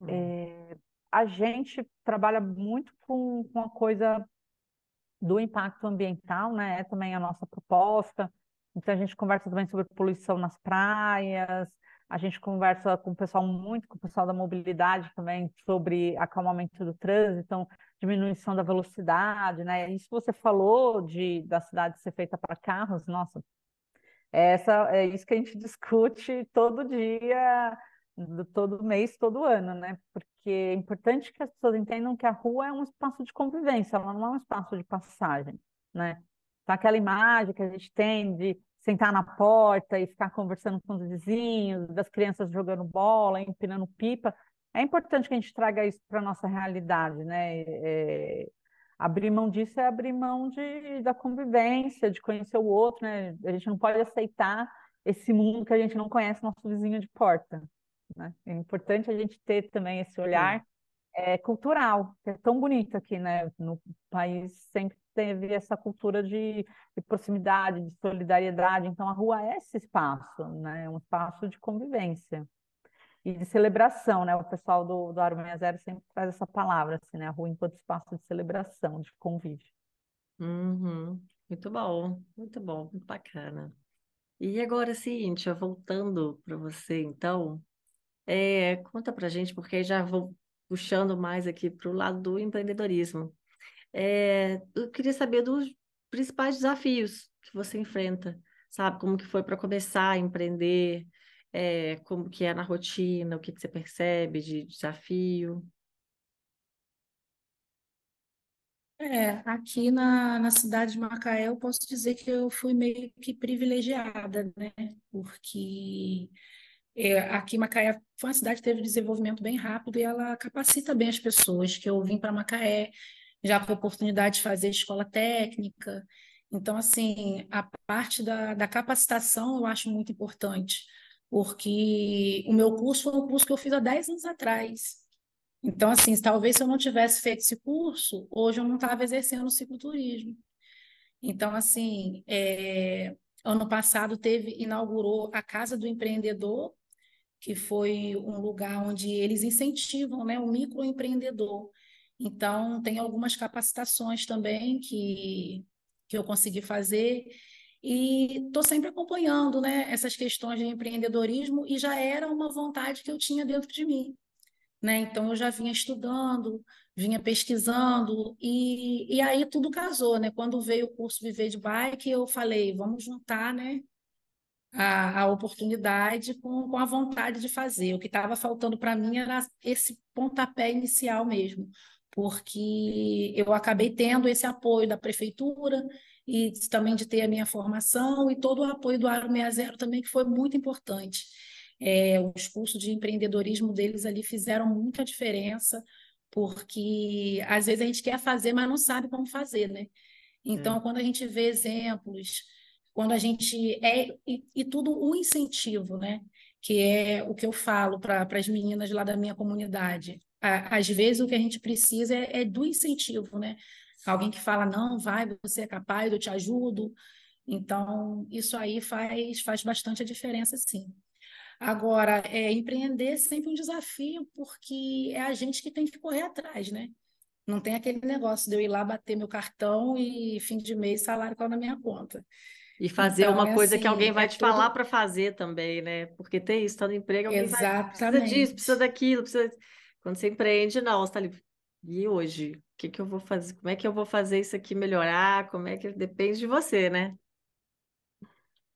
Hum. É, a gente trabalha muito com, com a coisa do impacto ambiental, né? É também a nossa proposta. Então a gente conversa também sobre poluição nas praias, a gente conversa com o pessoal muito com o pessoal da mobilidade também sobre acalmamento do trânsito, então diminuição da velocidade, né? Isso você falou de da cidade ser feita para carros, nossa, essa, é isso que a gente discute todo dia, todo mês, todo ano, né? Porque é importante que as pessoas entendam que a rua é um espaço de convivência, ela não é um espaço de passagem, né? Então, aquela imagem que a gente tem de sentar na porta e ficar conversando com os vizinhos, das crianças jogando bola, empinando pipa, é importante que a gente traga isso para a nossa realidade, né? É, abrir mão disso é abrir mão de, da convivência, de conhecer o outro, né? A gente não pode aceitar esse mundo que a gente não conhece, nosso vizinho de porta. Né? É importante a gente ter também esse olhar é, cultural, que é tão bonito aqui, né? No país sempre teve essa cultura de, de, proximidade, de solidariedade. Então a rua é esse espaço, né? É um espaço de convivência e de celebração, né? O pessoal do, do Aro 60 sempre traz essa palavra, assim, né? A rua enquanto espaço de celebração, de convívio. Uhum. Muito bom, muito bom, muito bacana. E agora, Cíntia, voltando para você, então, é, conta para gente, porque já vou puxando mais aqui para o lado do empreendedorismo. É, eu queria saber dos principais desafios que você enfrenta, sabe? Como que foi para começar a empreender, é, como que é na rotina, o que, que você percebe de desafio? É, aqui na, na cidade de Macaé, eu posso dizer que eu fui meio que privilegiada, né? Porque é, aqui Macaé foi uma cidade que teve desenvolvimento bem rápido e ela capacita bem as pessoas, que eu vim para Macaé já com a oportunidade de fazer escola técnica. Então, assim, a parte da, da capacitação eu acho muito importante porque o meu curso foi um curso que eu fiz há 10 anos atrás. Então, assim, talvez se eu não tivesse feito esse curso, hoje eu não estava exercendo o cicloturismo. Então, assim, é, ano passado teve, inaugurou a Casa do Empreendedor, que foi um lugar onde eles incentivam né, o microempreendedor. Então, tem algumas capacitações também que, que eu consegui fazer e estou sempre acompanhando né, essas questões de empreendedorismo e já era uma vontade que eu tinha dentro de mim. Né? Então, eu já vinha estudando, vinha pesquisando, e, e aí tudo casou. Né? Quando veio o curso Viver de Bike, eu falei, vamos juntar né, a, a oportunidade com, com a vontade de fazer. O que estava faltando para mim era esse pontapé inicial mesmo, porque eu acabei tendo esse apoio da prefeitura e também de ter a minha formação e todo o apoio do Aro 60 também, que foi muito importante. É, os cursos de empreendedorismo deles ali fizeram muita diferença, porque às vezes a gente quer fazer, mas não sabe como fazer, né? Então, é. quando a gente vê exemplos quando a gente é e, e tudo um incentivo, né? Que é o que eu falo para as meninas lá da minha comunidade. às vezes o que a gente precisa é, é do incentivo, né? Alguém que fala, não, vai, você é capaz, eu te ajudo. Então, isso aí faz, faz bastante a diferença, sim. Agora, é, empreender é sempre um desafio, porque é a gente que tem que correr atrás, né? Não tem aquele negócio de eu ir lá bater meu cartão e fim de mês salário caiu na minha conta. E fazer então, uma é coisa assim, que alguém vai é te tudo... falar para fazer também, né? Porque tem isso, tá no emprego, alguém Exatamente. vai, precisa disso, precisa daquilo, precisa... Quando você empreende, não, você tá ali, e hoje? O que que eu vou fazer? Como é que eu vou fazer isso aqui melhorar? Como é que... Depende de você, né?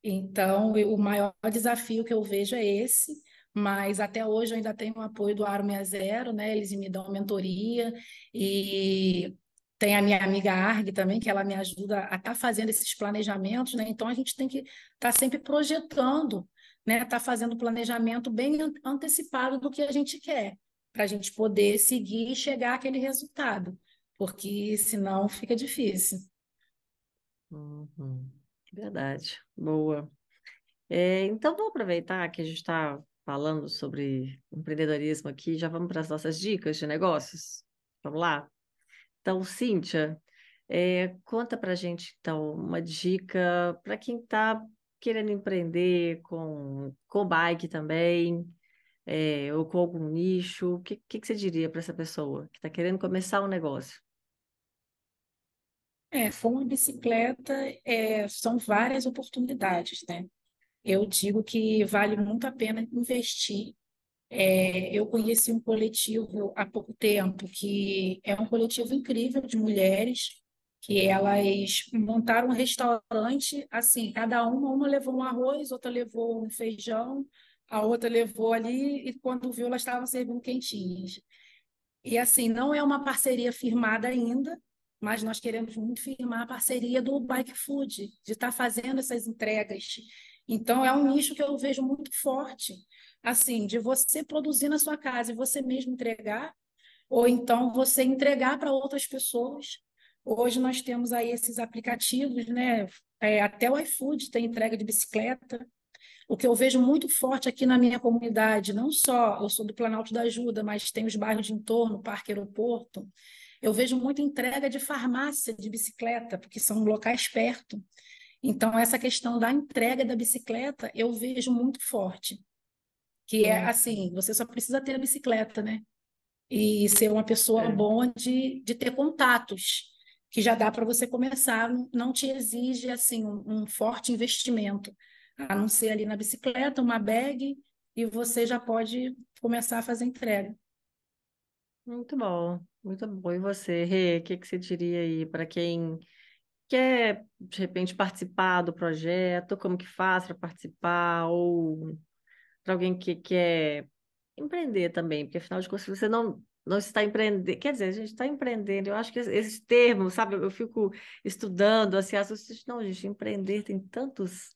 Então, o maior desafio que eu vejo é esse, mas até hoje eu ainda tenho o apoio do Aro 60, né? Eles me dão mentoria e tem a minha amiga Arg também, que ela me ajuda a estar tá fazendo esses planejamentos, né? Então a gente tem que estar tá sempre projetando, né? Tá fazendo planejamento bem antecipado do que a gente quer, para a gente poder seguir e chegar àquele resultado, porque senão fica difícil. Uhum. Verdade, boa. É, então vamos aproveitar que a gente está falando sobre empreendedorismo aqui, já vamos para as nossas dicas de negócios. Vamos lá? Então, Cíntia, é, conta para a gente, então, uma dica para quem está querendo empreender com, com bike também, é, ou com algum nicho. O que, que, que você diria para essa pessoa que está querendo começar um negócio? É, for uma bicicleta, é, são várias oportunidades, né? Eu digo que vale muito a pena investir é, eu conheci um coletivo há pouco tempo que é um coletivo incrível de mulheres que elas montaram um restaurante assim, cada uma, uma levou um arroz, outra levou um feijão, a outra levou ali e quando viu elas estavam servindo quentinhas. E assim, não é uma parceria firmada ainda, mas nós queremos muito firmar a parceria do Bike Food, de estar fazendo essas entregas. Então, é um nicho que eu vejo muito forte assim, de você produzir na sua casa e você mesmo entregar, ou então você entregar para outras pessoas. Hoje nós temos aí esses aplicativos, né? É, até o iFood tem entrega de bicicleta. O que eu vejo muito forte aqui na minha comunidade, não só eu sou do Planalto da Ajuda, mas tem os bairros de entorno, Parque Aeroporto. Eu vejo muita entrega de farmácia de bicicleta, porque são locais perto. Então, essa questão da entrega da bicicleta eu vejo muito forte que é assim, você só precisa ter a bicicleta, né? E ser uma pessoa é. boa de, de ter contatos, que já dá para você começar, não te exige assim um, um, forte investimento, a não ser ali na bicicleta, uma bag, e você já pode começar a fazer entrega. Muito bom, muito bom. E você, Rê, o que, que você diria aí para quem quer, de repente, participar do projeto, como que faz para participar, ou para alguém que quer empreender também, porque afinal de contas você não não está empreendendo, quer dizer, a gente está empreendendo, eu acho que esses termos, sabe, eu fico estudando, assim, as pessoas, não, gente, empreender tem tantos,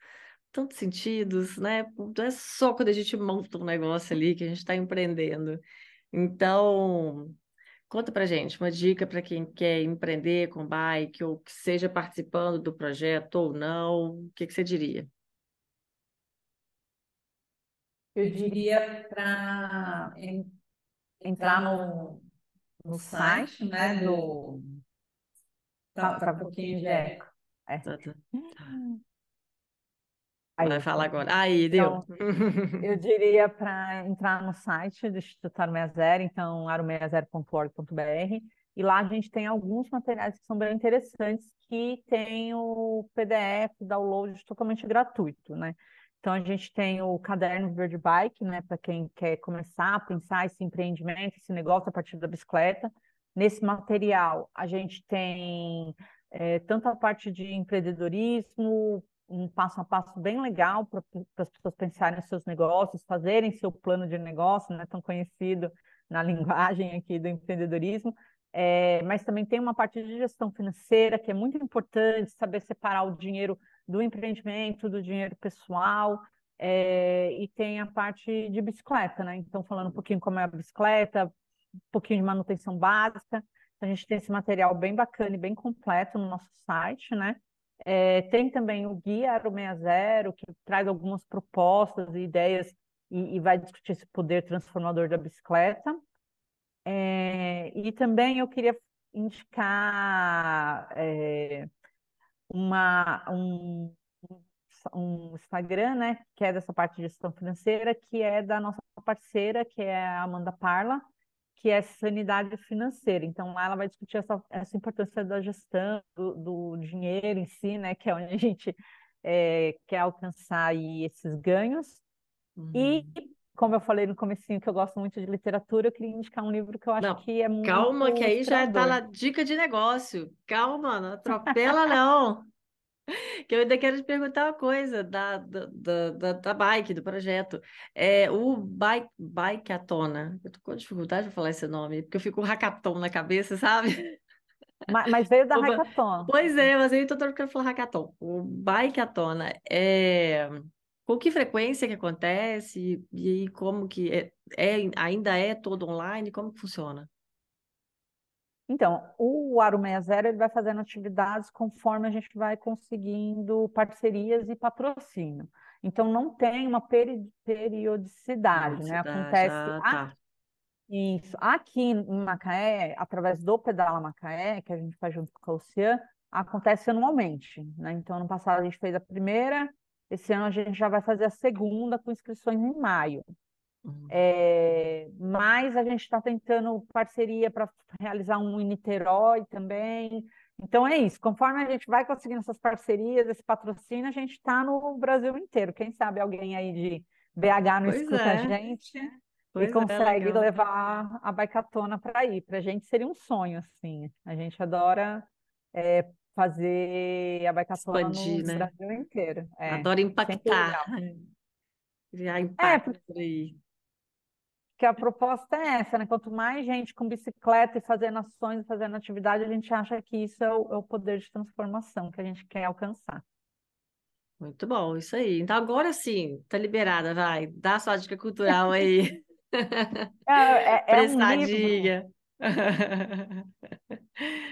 tantos sentidos, né, não é só quando a gente monta um negócio ali que a gente está empreendendo, então, conta pra gente, uma dica para quem quer empreender com bike, ou que seja participando do projeto ou não, o que, que você diria? Eu diria para entrar no, no site, né, do... Tá, tá um pouquinho de eco. É. Tá, tá. Aí, Vai falar agora. Aí, deu. Então, eu diria para entrar no site do Instituto Aro 60, então aro60.org.br, e lá a gente tem alguns materiais que são bem interessantes, que tem o PDF, download totalmente gratuito, né? Então a gente tem o caderno Verde Bike, né, para quem quer começar a pensar esse empreendimento, esse negócio a partir da bicicleta. Nesse material a gente tem é, tanto a parte de empreendedorismo, um passo a passo bem legal para as pessoas pensarem nos seus negócios, fazerem seu plano de negócio, não é tão conhecido na linguagem aqui do empreendedorismo, é, mas também tem uma parte de gestão financeira que é muito importante, saber separar o dinheiro do empreendimento, do dinheiro pessoal, é, e tem a parte de bicicleta, né? Então, falando um pouquinho como é a bicicleta, um pouquinho de manutenção básica, a gente tem esse material bem bacana e bem completo no nosso site, né? É, tem também o Guia Aro 60, que traz algumas propostas e ideias e, e vai discutir esse poder transformador da bicicleta. É, e também eu queria indicar é, uma, um, um Instagram, né, que é dessa parte de gestão financeira, que é da nossa parceira, que é a Amanda Parla, que é sanidade financeira. Então, lá ela vai discutir essa, essa importância da gestão do, do dinheiro em si, né, que é onde a gente é, quer alcançar aí esses ganhos. Uhum. E, como eu falei no comecinho, que eu gosto muito de literatura, eu queria indicar um livro que eu acho não, que é muito Calma, que aí já está na dica de negócio. Calma, não atropela não. Que eu ainda quero te perguntar uma coisa da, da, da, da bike, do projeto. É, o bike, Bikeatona, eu tô com dificuldade de falar esse nome, porque eu fico com hackathon na cabeça, sabe? Mas, mas veio da hackathon. Pois é, mas eu tô querendo falar hackathon. O Bikeatona é... Com que frequência que acontece e como que é, é, ainda é todo online? Como que funciona? Então, o Aro 60 ele vai fazendo atividades conforme a gente vai conseguindo parcerias e patrocínio. Então, não tem uma peri periodicidade, né? Acontece. Ah, tá. Isso. Aqui em Macaé, através do Pedala Macaé, que a gente faz junto com a Luciana, acontece anualmente. Né? Então, ano passado a gente fez a primeira, esse ano a gente já vai fazer a segunda com inscrições em maio. Uhum. É, mas a gente está tentando parceria para realizar um em Niterói também. Então é isso, conforme a gente vai conseguindo essas parcerias, esse patrocínio, a gente está no Brasil inteiro. Quem sabe alguém aí de BH não pois escuta é. a gente pois e é, consegue é, levar a baicatona para ir. Para a gente seria um sonho, assim. A gente adora é, fazer a baicatona Expandir, no né? Brasil inteiro. É, adora impactar. Criar impacto é, por aí que a proposta é essa, né? Quanto mais gente com bicicleta e fazendo ações, fazendo atividade, a gente acha que isso é o, é o poder de transformação que a gente quer alcançar. Muito bom, isso aí. Então agora sim, tá liberada, vai. Dá sua dica cultural aí. É, é, é um livro...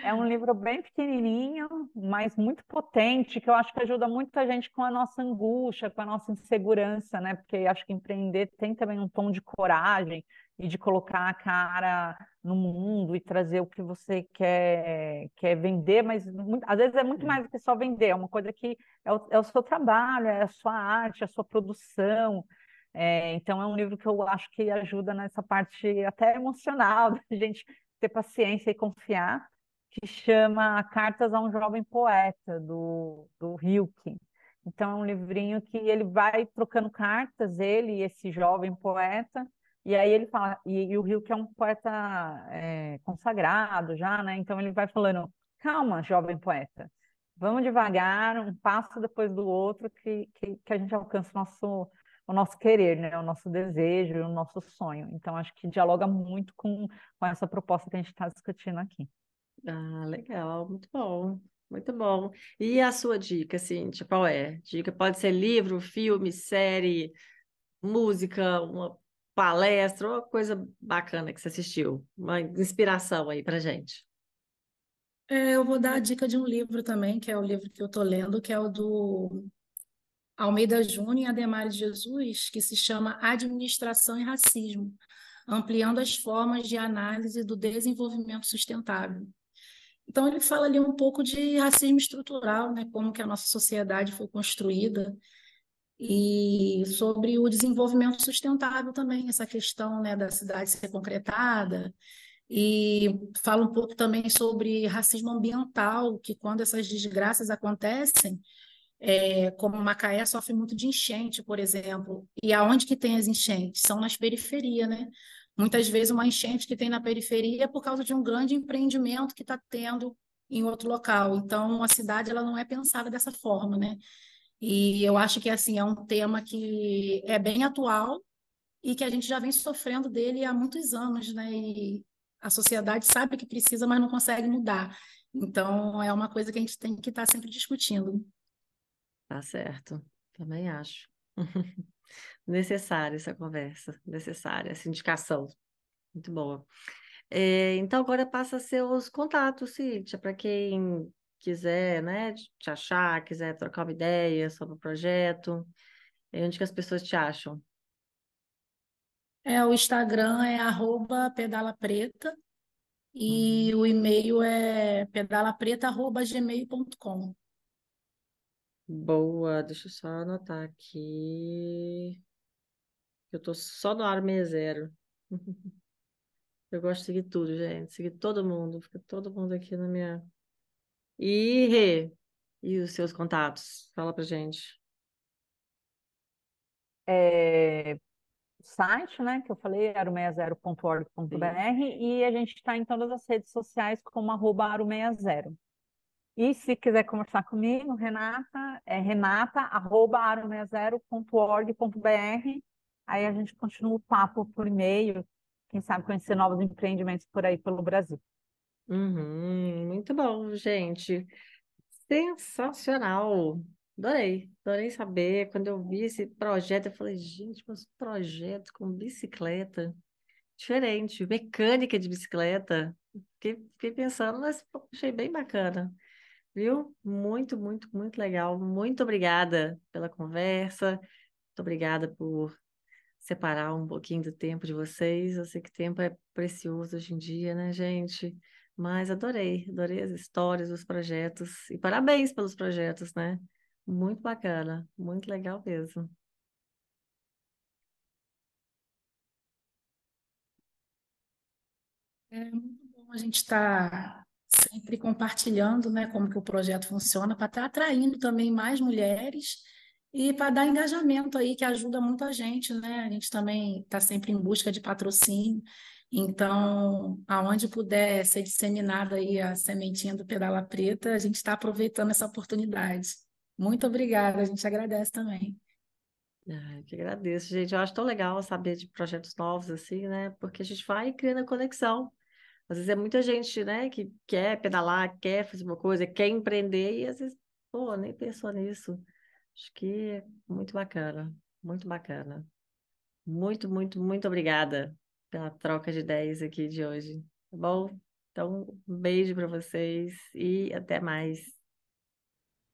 É um livro bem pequenininho, mas muito potente, que eu acho que ajuda muito a gente com a nossa angústia, com a nossa insegurança, né? Porque acho que empreender tem também um tom de coragem e de colocar a cara no mundo e trazer o que você quer, quer vender, mas muito, às vezes é muito mais do que só vender, é uma coisa que é o, é o seu trabalho, é a sua arte, a sua produção. É, então é um livro que eu acho que ajuda nessa parte até emocional da gente ter paciência e confiar que chama Cartas a um Jovem Poeta, do, do Hilke. Então, é um livrinho que ele vai trocando cartas, ele e esse jovem poeta, e aí ele fala, e, e o Hilke é um poeta é, consagrado já, né? Então, ele vai falando, calma, jovem poeta, vamos devagar, um passo depois do outro, que, que, que a gente alcança o nosso, o nosso querer, né? o nosso desejo, o nosso sonho. Então, acho que dialoga muito com, com essa proposta que a gente está discutindo aqui. Ah, legal, muito bom, muito bom. E a sua dica, assim, tipo, qual é? Dica pode ser livro, filme, série, música, uma palestra, uma coisa bacana que você assistiu, uma inspiração aí pra gente. É, eu vou dar a dica de um livro também, que é o livro que eu estou lendo, que é o do Almeida Júnior e Ademar de Jesus, que se chama Administração e Racismo, ampliando as formas de análise do desenvolvimento sustentável. Então ele fala ali um pouco de racismo estrutural, né, como que a nossa sociedade foi construída e sobre o desenvolvimento sustentável também, essa questão, né, da cidade ser concretada, e fala um pouco também sobre racismo ambiental, que quando essas desgraças acontecem, é, como Macaé sofre muito de enchente, por exemplo, e aonde que tem as enchentes? São nas periferias, né? Muitas vezes uma enchente que tem na periferia é por causa de um grande empreendimento que está tendo em outro local. Então, a cidade ela não é pensada dessa forma, né? E eu acho que assim é um tema que é bem atual e que a gente já vem sofrendo dele há muitos anos, né? E a sociedade sabe que precisa, mas não consegue mudar. Então, é uma coisa que a gente tem que estar sempre discutindo. Tá certo, também acho. Necessária essa conversa, necessária, essa indicação. Muito boa. É, então, agora passa os contatos, Cíntia, para quem quiser, né, te achar, quiser trocar uma ideia sobre o projeto, onde que as pessoas te acham? É, o Instagram é arroba pedalapreta e uhum. o e-mail é pedalapreta.gmail.com. Boa, deixa eu só anotar aqui. Eu tô só no ar 60. Eu gosto de seguir tudo, gente. Seguir todo mundo. Fica todo mundo aqui na minha. E, Rê, e os seus contatos? Fala pra gente. É, site, né, que eu falei, aro60.org.br, e a gente está em todas as redes sociais como arroba aro60. E se quiser conversar comigo, Renata, é renata.aro60.org.br. Aí a gente continua o papo por e-mail, quem sabe conhecer novos empreendimentos por aí pelo Brasil. Uhum, muito bom, gente. Sensacional. Adorei, adorei saber. Quando eu vi esse projeto, eu falei, gente, mas projeto com bicicleta, diferente, mecânica de bicicleta. Fiquei, fiquei pensando, mas achei bem bacana. Viu? Muito, muito, muito legal. Muito obrigada pela conversa. Muito obrigada por separar um pouquinho do tempo de vocês. Eu sei que tempo é precioso hoje em dia, né, gente? Mas adorei, adorei as histórias, os projetos. E parabéns pelos projetos, né? Muito bacana, muito legal mesmo. É muito bom a gente estar tá sempre compartilhando, né, como que o projeto funciona, para estar tá atraindo também mais mulheres e para dar engajamento aí, que ajuda muito a gente, né? A gente também está sempre em busca de patrocínio. Então, aonde puder ser disseminada aí a sementinha do Pedala Preta, a gente está aproveitando essa oportunidade. Muito obrigada, a gente agradece também. Ah, que agradeço, gente. Eu acho tão legal saber de projetos novos assim, né? Porque a gente vai criando a conexão. Às vezes é muita gente, né, que quer pedalar, quer fazer uma coisa, quer empreender e às vezes, pô, nem pensou nisso. Acho que é muito bacana, muito bacana. Muito, muito, muito obrigada pela troca de ideias aqui de hoje, tá bom? Então, um beijo para vocês e até mais.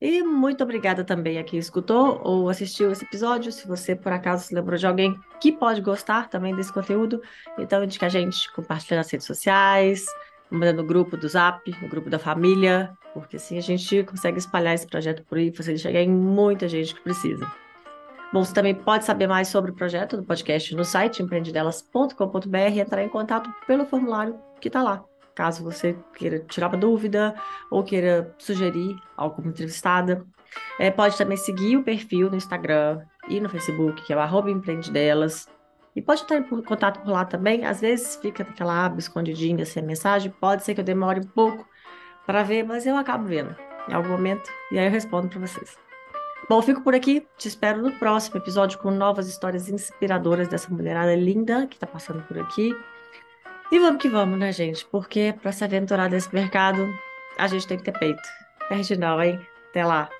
E muito obrigada também a quem escutou ou assistiu esse episódio. Se você por acaso se lembrou de alguém que pode gostar também desse conteúdo, então indica a gente, compartilha nas redes sociais, manda no grupo do Zap, no grupo da família, porque assim a gente consegue espalhar esse projeto por aí, ele chegar em muita gente que precisa. Bom, você também pode saber mais sobre o projeto do podcast no site empreendedelas.com.br e entrar em contato pelo formulário que está lá caso você queira tirar uma dúvida ou queira sugerir alguma entrevistada. É, pode também seguir o perfil no Instagram e no Facebook, que é o arroba empreendedelas. E pode estar em contato por lá também. Às vezes fica naquela aba escondidinha sem a mensagem. Pode ser que eu demore um pouco para ver, mas eu acabo vendo em algum momento e aí eu respondo para vocês. Bom, fico por aqui. Te espero no próximo episódio com novas histórias inspiradoras dessa mulherada linda que está passando por aqui. E vamos que vamos, né, gente? Porque para se aventurar nesse mercado, a gente tem que ter peito. Perde não, hein? Até lá.